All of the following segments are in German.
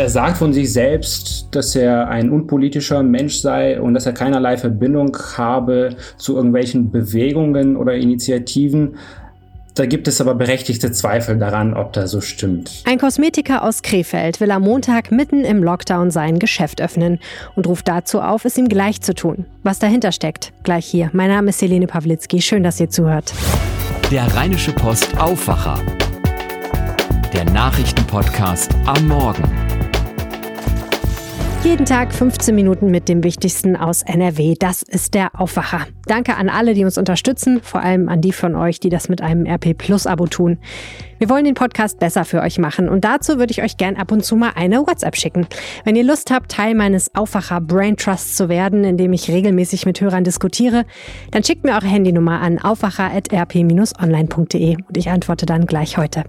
Er sagt von sich selbst, dass er ein unpolitischer Mensch sei und dass er keinerlei Verbindung habe zu irgendwelchen Bewegungen oder Initiativen. Da gibt es aber berechtigte Zweifel daran, ob das so stimmt. Ein Kosmetiker aus Krefeld will am Montag mitten im Lockdown sein Geschäft öffnen und ruft dazu auf, es ihm gleich zu tun. Was dahinter steckt, gleich hier. Mein Name ist Helene Pawlitzki. Schön, dass ihr zuhört. Der Rheinische Post Aufwacher. Der Nachrichtenpodcast am Morgen. Jeden Tag 15 Minuten mit dem Wichtigsten aus NRW. Das ist der Aufwacher. Danke an alle, die uns unterstützen, vor allem an die von euch, die das mit einem RP Plus Abo tun. Wir wollen den Podcast besser für euch machen und dazu würde ich euch gern ab und zu mal eine WhatsApp schicken. Wenn ihr Lust habt, Teil meines Aufwacher Brain Trusts zu werden, indem ich regelmäßig mit Hörern diskutiere, dann schickt mir eure Handynummer an aufwacher.rp-online.de und ich antworte dann gleich heute.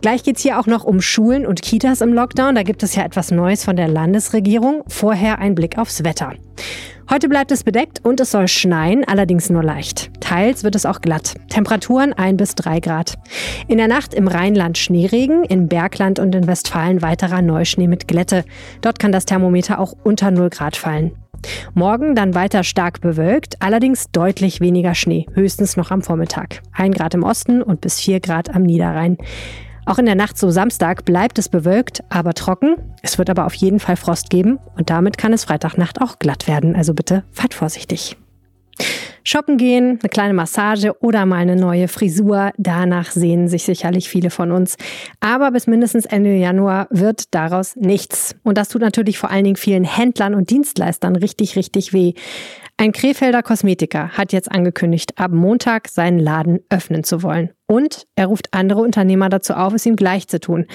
Gleich geht es hier auch noch um Schulen und Kitas im Lockdown. Da gibt es ja etwas Neues von der Landesregierung. Vorher ein Blick aufs Wetter. Heute bleibt es bedeckt und es soll schneien, allerdings nur leicht. Teils wird es auch glatt. Temperaturen 1 bis 3 Grad. In der Nacht im Rheinland Schneeregen, im Bergland und in Westfalen weiterer Neuschnee mit Glätte. Dort kann das Thermometer auch unter 0 Grad fallen. Morgen dann weiter stark bewölkt, allerdings deutlich weniger Schnee, höchstens noch am Vormittag. Ein Grad im Osten und bis vier Grad am Niederrhein. Auch in der Nacht zu Samstag bleibt es bewölkt, aber trocken. Es wird aber auf jeden Fall Frost geben und damit kann es Freitagnacht auch glatt werden. Also bitte fahrt vorsichtig. Shoppen gehen, eine kleine Massage oder mal eine neue Frisur. Danach sehen sich sicherlich viele von uns. Aber bis mindestens Ende Januar wird daraus nichts. Und das tut natürlich vor allen Dingen vielen Händlern und Dienstleistern richtig, richtig weh. Ein Krefelder Kosmetiker hat jetzt angekündigt, ab Montag seinen Laden öffnen zu wollen. Und er ruft andere Unternehmer dazu auf, es ihm gleich zu tun.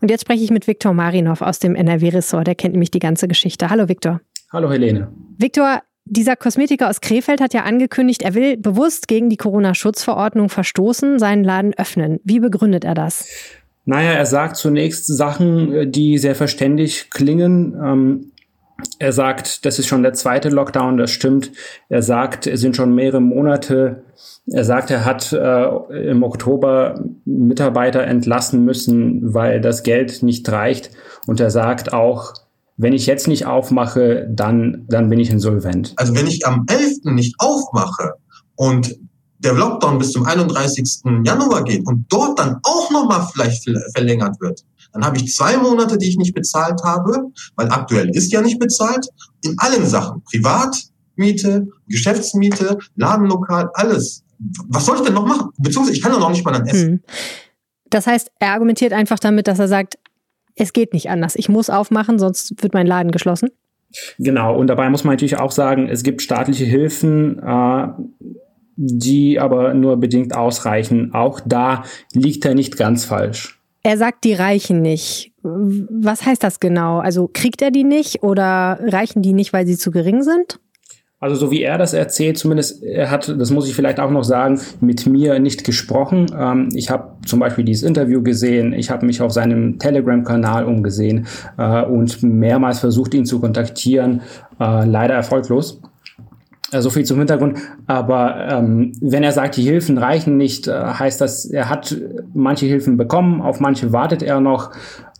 Und jetzt spreche ich mit Viktor Marinov aus dem NRW-Ressort. Der kennt nämlich die ganze Geschichte. Hallo Viktor. Hallo Helene. Viktor, dieser Kosmetiker aus Krefeld hat ja angekündigt, er will bewusst gegen die Corona-Schutzverordnung verstoßen, seinen Laden öffnen. Wie begründet er das? Naja, er sagt zunächst Sachen, die sehr verständig klingen. Ähm, er sagt, das ist schon der zweite Lockdown, das stimmt. Er sagt, es sind schon mehrere Monate. Er sagt, er hat äh, im Oktober Mitarbeiter entlassen müssen, weil das Geld nicht reicht. Und er sagt auch, wenn ich jetzt nicht aufmache, dann, dann bin ich insolvent. Also wenn ich am 11. nicht aufmache und der Lockdown bis zum 31. Januar geht und dort dann auch nochmal vielleicht verlängert wird, dann habe ich zwei Monate, die ich nicht bezahlt habe, weil aktuell ist ja nicht bezahlt, in allen Sachen, Privatmiete, Geschäftsmiete, Ladenlokal, alles. Was soll ich denn noch machen? Beziehungsweise ich kann doch noch nicht mal dann essen. Hm. Das heißt, er argumentiert einfach damit, dass er sagt, es geht nicht anders. Ich muss aufmachen, sonst wird mein Laden geschlossen. Genau, und dabei muss man natürlich auch sagen, es gibt staatliche Hilfen, äh, die aber nur bedingt ausreichen. Auch da liegt er nicht ganz falsch. Er sagt, die reichen nicht. Was heißt das genau? Also kriegt er die nicht oder reichen die nicht, weil sie zu gering sind? Also so wie er das erzählt, zumindest er hat, das muss ich vielleicht auch noch sagen, mit mir nicht gesprochen. Ähm, ich habe zum Beispiel dieses Interview gesehen, ich habe mich auf seinem Telegram-Kanal umgesehen äh, und mehrmals versucht, ihn zu kontaktieren, äh, leider erfolglos. Äh, so viel zum Hintergrund. Aber ähm, wenn er sagt, die Hilfen reichen nicht, äh, heißt das, er hat manche Hilfen bekommen, auf manche wartet er noch.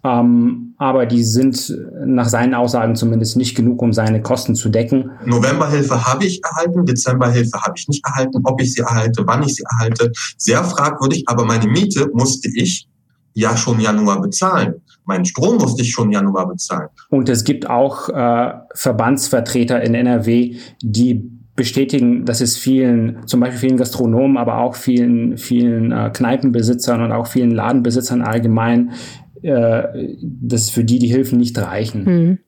Ähm, aber die sind nach seinen Aussagen zumindest nicht genug, um seine Kosten zu decken. Novemberhilfe habe ich erhalten, Dezemberhilfe habe ich nicht erhalten. Ob ich sie erhalte, wann ich sie erhalte, sehr fragwürdig. Aber meine Miete musste ich ja schon Januar bezahlen. Meinen Strom musste ich schon Januar bezahlen. Und es gibt auch äh, Verbandsvertreter in NRW, die bestätigen, dass es vielen, zum Beispiel vielen Gastronomen, aber auch vielen, vielen äh, Kneipenbesitzern und auch vielen Ladenbesitzern allgemein äh, dass für die die Hilfen nicht reichen. Hm.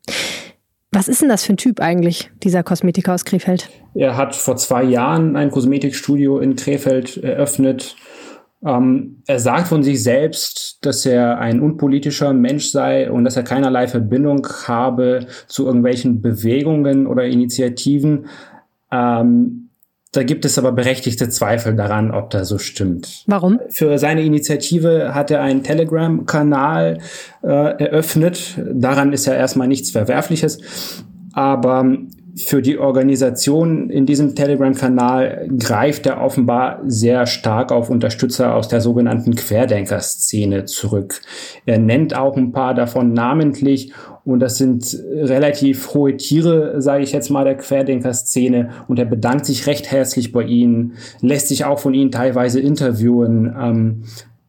Was ist denn das für ein Typ eigentlich, dieser Kosmetiker aus Krefeld? Er hat vor zwei Jahren ein Kosmetikstudio in Krefeld eröffnet. Ähm, er sagt von sich selbst, dass er ein unpolitischer Mensch sei und dass er keinerlei Verbindung habe zu irgendwelchen Bewegungen oder Initiativen. Ähm, da gibt es aber berechtigte Zweifel daran, ob das so stimmt. Warum? Für seine Initiative hat er einen Telegram-Kanal äh, eröffnet. Daran ist ja erstmal nichts Verwerfliches. Aber für die Organisation in diesem Telegram-Kanal greift er offenbar sehr stark auf Unterstützer aus der sogenannten Querdenker-Szene zurück. Er nennt auch ein paar davon namentlich und das sind relativ hohe Tiere, sage ich jetzt mal, der Querdenker-Szene. Und er bedankt sich recht herzlich bei ihnen, lässt sich auch von ihnen teilweise interviewen. Ähm,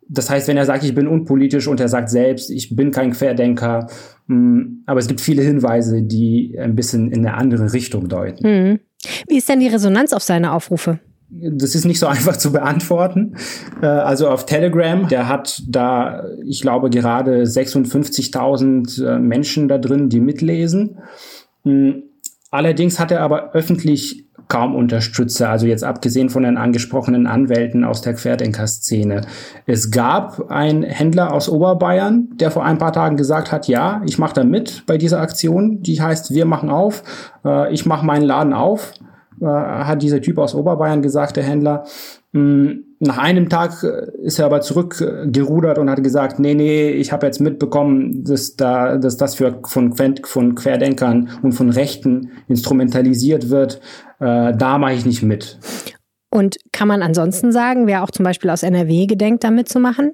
das heißt, wenn er sagt, ich bin unpolitisch und er sagt selbst, ich bin kein Querdenker, mh, hm, aber es gibt viele Hinweise, die ein bisschen in eine andere Richtung deuten. Mhm. Wie ist denn die Resonanz auf seine Aufrufe? Das ist nicht so einfach zu beantworten. Äh, also auf Telegram, der hat da, ich glaube, gerade 56.000 äh, Menschen da drin, die mitlesen. Hm, allerdings hat er aber öffentlich kaum Unterstützer, also jetzt abgesehen von den angesprochenen Anwälten aus der Querdenker-Szene. Es gab einen Händler aus Oberbayern, der vor ein paar Tagen gesagt hat, ja, ich mache da mit bei dieser Aktion, die heißt Wir machen auf, äh, ich mache meinen Laden auf, äh, hat dieser Typ aus Oberbayern gesagt, der Händler. Mm, nach einem Tag äh, ist er aber zurückgerudert und hat gesagt, nee, nee, ich habe jetzt mitbekommen, dass, da, dass das für, von, von Querdenkern und von Rechten instrumentalisiert wird. Äh, da mache ich nicht mit. Und kann man ansonsten sagen, wer auch zum Beispiel aus NRW gedenkt, da mitzumachen?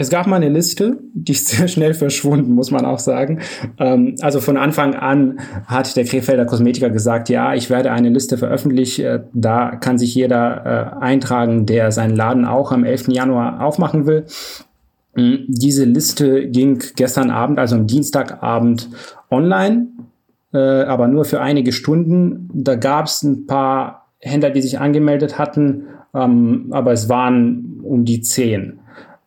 Es gab mal eine Liste, die ist sehr schnell verschwunden, muss man auch sagen. Ähm, also von Anfang an hat der Krefelder Kosmetiker gesagt, ja, ich werde eine Liste veröffentlichen. Äh, da kann sich jeder äh, eintragen, der seinen Laden auch am 11. Januar aufmachen will. Ähm, diese Liste ging gestern Abend, also am Dienstagabend, online, äh, aber nur für einige Stunden. Da gab es ein paar Händler, die sich angemeldet hatten, ähm, aber es waren um die zehn.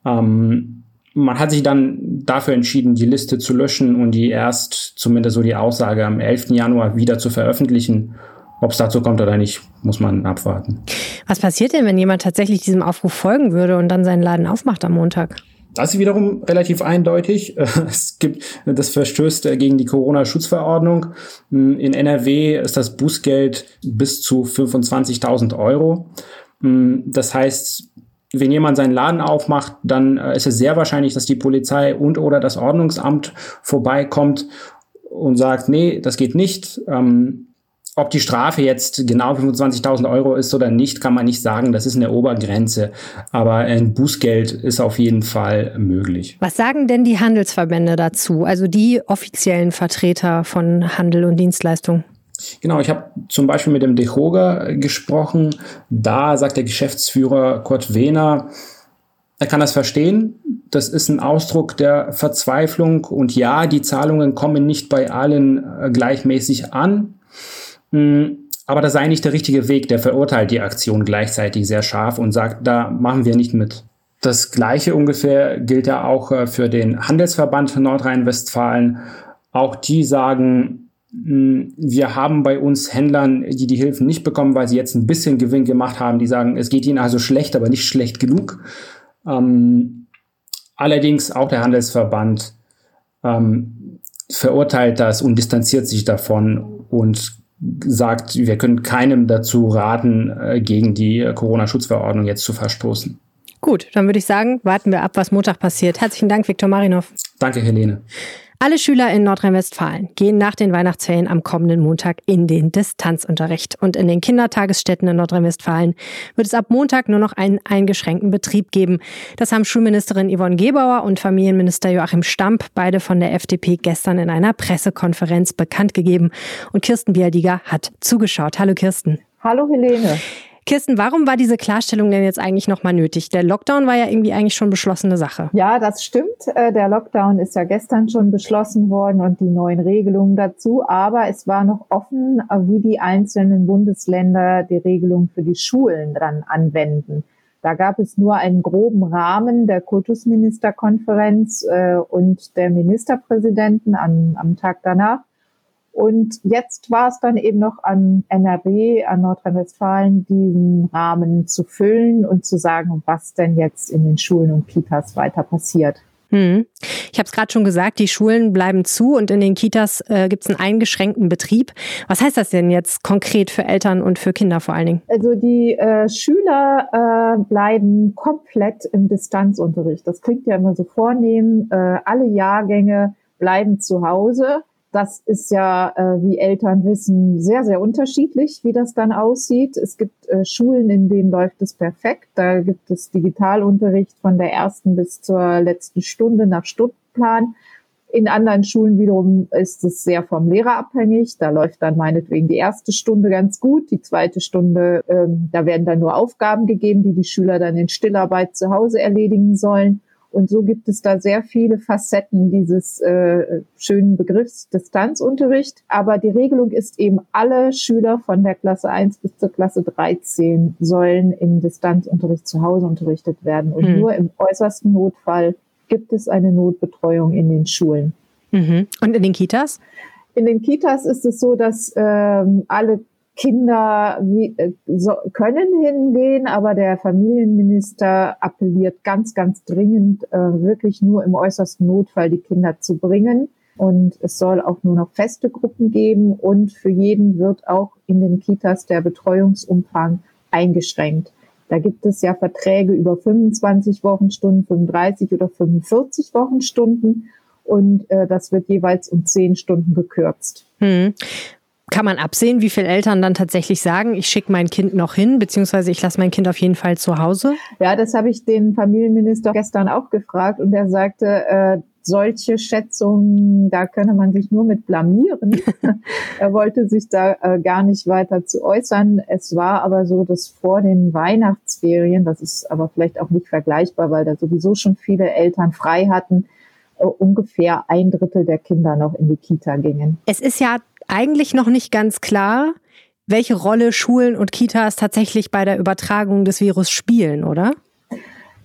Ähm, man hat sich dann dafür entschieden, die Liste zu löschen und die erst, zumindest so die Aussage, am 11. Januar wieder zu veröffentlichen. Ob es dazu kommt oder nicht, muss man abwarten. Was passiert denn, wenn jemand tatsächlich diesem Aufruf folgen würde und dann seinen Laden aufmacht am Montag? Das ist wiederum relativ eindeutig. Es gibt, das verstößt gegen die Corona-Schutzverordnung. In NRW ist das Bußgeld bis zu 25.000 Euro. Das heißt, wenn jemand seinen Laden aufmacht, dann äh, ist es sehr wahrscheinlich, dass die Polizei und oder das Ordnungsamt vorbeikommt und sagt, nee, das geht nicht. Ähm, ob die Strafe jetzt genau 25.000 Euro ist oder nicht, kann man nicht sagen. Das ist eine Obergrenze. Aber ein Bußgeld ist auf jeden Fall möglich. Was sagen denn die Handelsverbände dazu? Also die offiziellen Vertreter von Handel und Dienstleistung? Genau, ich habe zum Beispiel mit dem DeHoga gesprochen. Da sagt der Geschäftsführer Kurt Wehner, er kann das verstehen. Das ist ein Ausdruck der Verzweiflung. Und ja, die Zahlungen kommen nicht bei allen äh, gleichmäßig an. Hm, aber das sei nicht der richtige Weg. Der verurteilt die Aktion gleichzeitig sehr scharf und sagt, da machen wir nicht mit. Das Gleiche ungefähr gilt ja auch äh, für den Handelsverband Nordrhein-Westfalen. Auch die sagen, wir haben bei uns Händlern, die die Hilfen nicht bekommen, weil sie jetzt ein bisschen Gewinn gemacht haben, die sagen, es geht ihnen also schlecht, aber nicht schlecht genug. Ähm, allerdings auch der Handelsverband ähm, verurteilt das und distanziert sich davon und sagt, wir können keinem dazu raten, äh, gegen die Corona-Schutzverordnung jetzt zu verstoßen. Gut, dann würde ich sagen, warten wir ab, was Montag passiert. Herzlichen Dank, Viktor Marinov. Danke, Helene. Alle Schüler in Nordrhein-Westfalen gehen nach den Weihnachtsferien am kommenden Montag in den Distanzunterricht. Und in den Kindertagesstätten in Nordrhein-Westfalen wird es ab Montag nur noch einen eingeschränkten Betrieb geben. Das haben Schulministerin Yvonne Gebauer und Familienminister Joachim Stamp, beide von der FDP, gestern in einer Pressekonferenz bekannt gegeben. Und Kirsten Bialdiger hat zugeschaut. Hallo Kirsten. Hallo Helene. Kirsten, warum war diese Klarstellung denn jetzt eigentlich nochmal nötig? Der Lockdown war ja irgendwie eigentlich schon beschlossene Sache. Ja, das stimmt. Äh, der Lockdown ist ja gestern schon beschlossen worden und die neuen Regelungen dazu. Aber es war noch offen, äh, wie die einzelnen Bundesländer die Regelung für die Schulen dran anwenden. Da gab es nur einen groben Rahmen der Kultusministerkonferenz äh, und der Ministerpräsidenten am, am Tag danach. Und jetzt war es dann eben noch an NRW, an Nordrhein-Westfalen, diesen Rahmen zu füllen und zu sagen, was denn jetzt in den Schulen und Kitas weiter passiert. Hm. Ich habe es gerade schon gesagt, die Schulen bleiben zu und in den Kitas äh, gibt es einen eingeschränkten Betrieb. Was heißt das denn jetzt konkret für Eltern und für Kinder vor allen Dingen? Also die äh, Schüler äh, bleiben komplett im Distanzunterricht. Das klingt ja immer so vornehm. Äh, alle Jahrgänge bleiben zu Hause das ist ja, äh, wie Eltern wissen, sehr, sehr unterschiedlich, wie das dann aussieht. Es gibt äh, Schulen, in denen läuft es perfekt. Da gibt es Digitalunterricht von der ersten bis zur letzten Stunde nach Stundenplan. In anderen Schulen wiederum ist es sehr vom Lehrer abhängig. Da läuft dann meinetwegen die erste Stunde ganz gut, die zweite Stunde, ähm, da werden dann nur Aufgaben gegeben, die die Schüler dann in Stillarbeit zu Hause erledigen sollen. Und so gibt es da sehr viele Facetten dieses äh, schönen Begriffs Distanzunterricht. Aber die Regelung ist eben, alle Schüler von der Klasse 1 bis zur Klasse 13 sollen im Distanzunterricht zu Hause unterrichtet werden. Und mhm. nur im äußersten Notfall gibt es eine Notbetreuung in den Schulen. Mhm. Und in den Kitas? In den Kitas ist es so, dass ähm, alle Kinder äh, können hingehen, aber der Familienminister appelliert ganz, ganz dringend, äh, wirklich nur im äußersten Notfall die Kinder zu bringen. Und es soll auch nur noch feste Gruppen geben und für jeden wird auch in den Kitas der Betreuungsumfang eingeschränkt. Da gibt es ja Verträge über 25 Wochenstunden, 35 oder 45 Wochenstunden und äh, das wird jeweils um 10 Stunden gekürzt. Hm. Kann man absehen, wie viele Eltern dann tatsächlich sagen, ich schicke mein Kind noch hin, beziehungsweise ich lasse mein Kind auf jeden Fall zu Hause? Ja, das habe ich den Familienminister gestern auch gefragt und er sagte, äh, solche Schätzungen, da könne man sich nur mit blamieren. er wollte sich da äh, gar nicht weiter zu äußern. Es war aber so, dass vor den Weihnachtsferien, das ist aber vielleicht auch nicht vergleichbar, weil da sowieso schon viele Eltern frei hatten, äh, ungefähr ein Drittel der Kinder noch in die Kita gingen. Es ist ja eigentlich noch nicht ganz klar, welche Rolle Schulen und Kitas tatsächlich bei der Übertragung des Virus spielen, oder?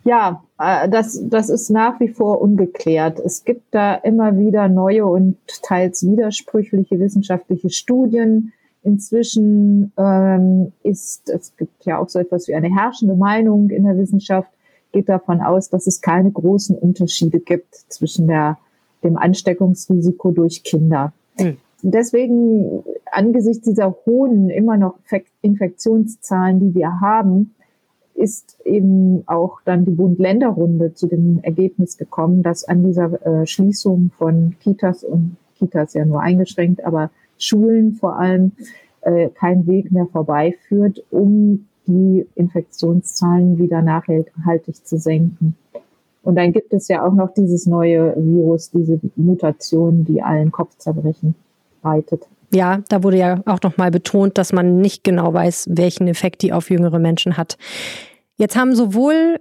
Ja, äh, das, das ist nach wie vor ungeklärt. Es gibt da immer wieder neue und teils widersprüchliche wissenschaftliche Studien. Inzwischen ähm, ist, es gibt ja auch so etwas wie eine herrschende Meinung in der Wissenschaft, geht davon aus, dass es keine großen Unterschiede gibt zwischen der, dem Ansteckungsrisiko durch Kinder. Hm deswegen angesichts dieser hohen immer noch Infektionszahlen, die wir haben, ist eben auch dann die Bund-Länder-Runde zu dem Ergebnis gekommen, dass an dieser äh, Schließung von Kitas und Kitas ja nur eingeschränkt, aber Schulen vor allem äh, kein Weg mehr vorbeiführt, um die Infektionszahlen wieder nachhaltig zu senken. Und dann gibt es ja auch noch dieses neue Virus, diese Mutation, die allen Kopfzerbrechen reitet. Ja, da wurde ja auch nochmal betont, dass man nicht genau weiß, welchen Effekt die auf jüngere Menschen hat. Jetzt haben sowohl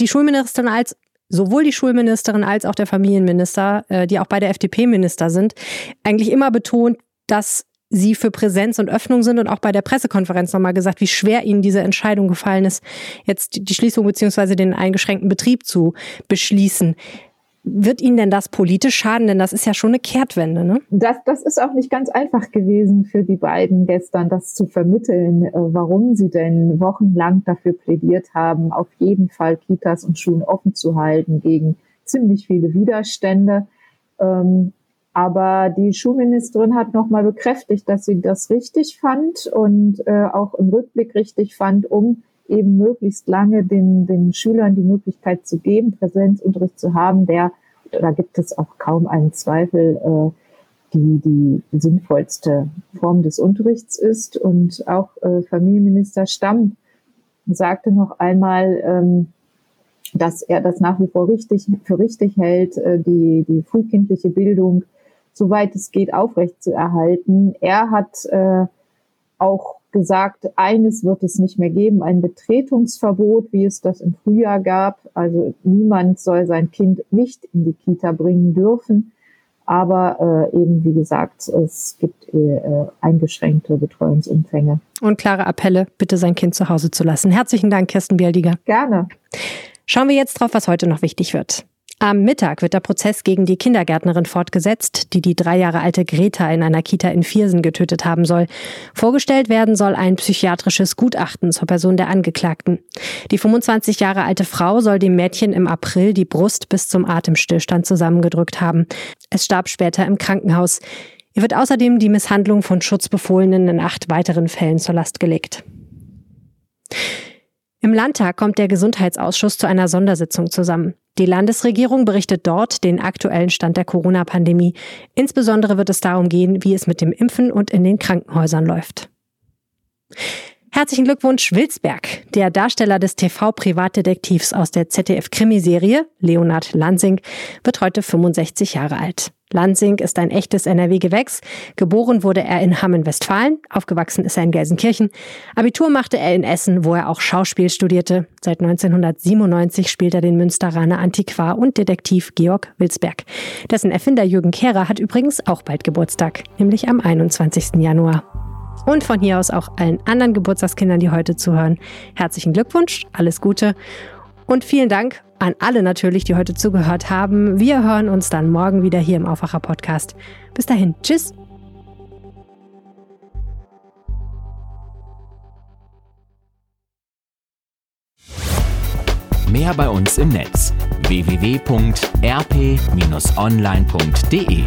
die Schulministerin als sowohl die Schulministerin als auch der Familienminister, äh, die auch beide FDP-Minister sind, eigentlich immer betont, dass sie für Präsenz und Öffnung sind und auch bei der Pressekonferenz nochmal gesagt, wie schwer ihnen diese Entscheidung gefallen ist, jetzt die Schließung beziehungsweise den eingeschränkten Betrieb zu beschließen. Wird Ihnen denn das politisch schaden? Denn das ist ja schon eine Kehrtwende, ne? Das, das ist auch nicht ganz einfach gewesen für die beiden gestern, das zu vermitteln, äh, warum sie denn wochenlang dafür plädiert haben, auf jeden Fall Kitas und Schulen offen zu halten gegen ziemlich viele Widerstände. Ähm, aber die Schulministerin hat nochmal bekräftigt, dass sie das richtig fand und äh, auch im Rückblick richtig fand, um eben möglichst lange den, den Schülern die Möglichkeit zu geben, Präsenzunterricht zu haben, der, da gibt es auch kaum einen Zweifel, äh, die die sinnvollste Form des Unterrichts ist. Und auch äh, Familienminister Stamm sagte noch einmal, ähm, dass er das nach wie vor richtig, für richtig hält, äh, die, die frühkindliche Bildung, soweit es geht, aufrechtzuerhalten. Er hat äh, auch gesagt, eines wird es nicht mehr geben, ein Betretungsverbot, wie es das im Frühjahr gab. Also niemand soll sein Kind nicht in die Kita bringen dürfen. Aber äh, eben, wie gesagt, es gibt äh, eingeschränkte Betreuungsumfänge. Und klare Appelle, bitte sein Kind zu Hause zu lassen. Herzlichen Dank, Kirsten Bialdiger. Gerne. Schauen wir jetzt drauf, was heute noch wichtig wird. Am Mittag wird der Prozess gegen die Kindergärtnerin fortgesetzt, die die drei Jahre alte Greta in einer Kita in Viersen getötet haben soll. Vorgestellt werden soll ein psychiatrisches Gutachten zur Person der Angeklagten. Die 25 Jahre alte Frau soll dem Mädchen im April die Brust bis zum Atemstillstand zusammengedrückt haben. Es starb später im Krankenhaus. Ihr wird außerdem die Misshandlung von Schutzbefohlenen in acht weiteren Fällen zur Last gelegt. Im Landtag kommt der Gesundheitsausschuss zu einer Sondersitzung zusammen. Die Landesregierung berichtet dort den aktuellen Stand der Corona-Pandemie. Insbesondere wird es darum gehen, wie es mit dem Impfen und in den Krankenhäusern läuft. Herzlichen Glückwunsch, Wilsberg. Der Darsteller des TV-Privatdetektivs aus der ZDF-Krimiserie, Leonard Lansing, wird heute 65 Jahre alt. Lansing ist ein echtes NRW-Gewächs. Geboren wurde er in Hamm-Westfalen, aufgewachsen ist er in Gelsenkirchen. Abitur machte er in Essen, wo er auch Schauspiel studierte. Seit 1997 spielt er den Münsteraner Antiquar und Detektiv Georg Wilsberg. Dessen Erfinder Jürgen Kehrer hat übrigens auch bald Geburtstag, nämlich am 21. Januar. Und von hier aus auch allen anderen Geburtstagskindern, die heute zuhören. Herzlichen Glückwunsch, alles Gute und vielen Dank an alle natürlich, die heute zugehört haben. Wir hören uns dann morgen wieder hier im Aufwacher Podcast. Bis dahin, tschüss. Mehr bei uns im Netz www.rp-online.de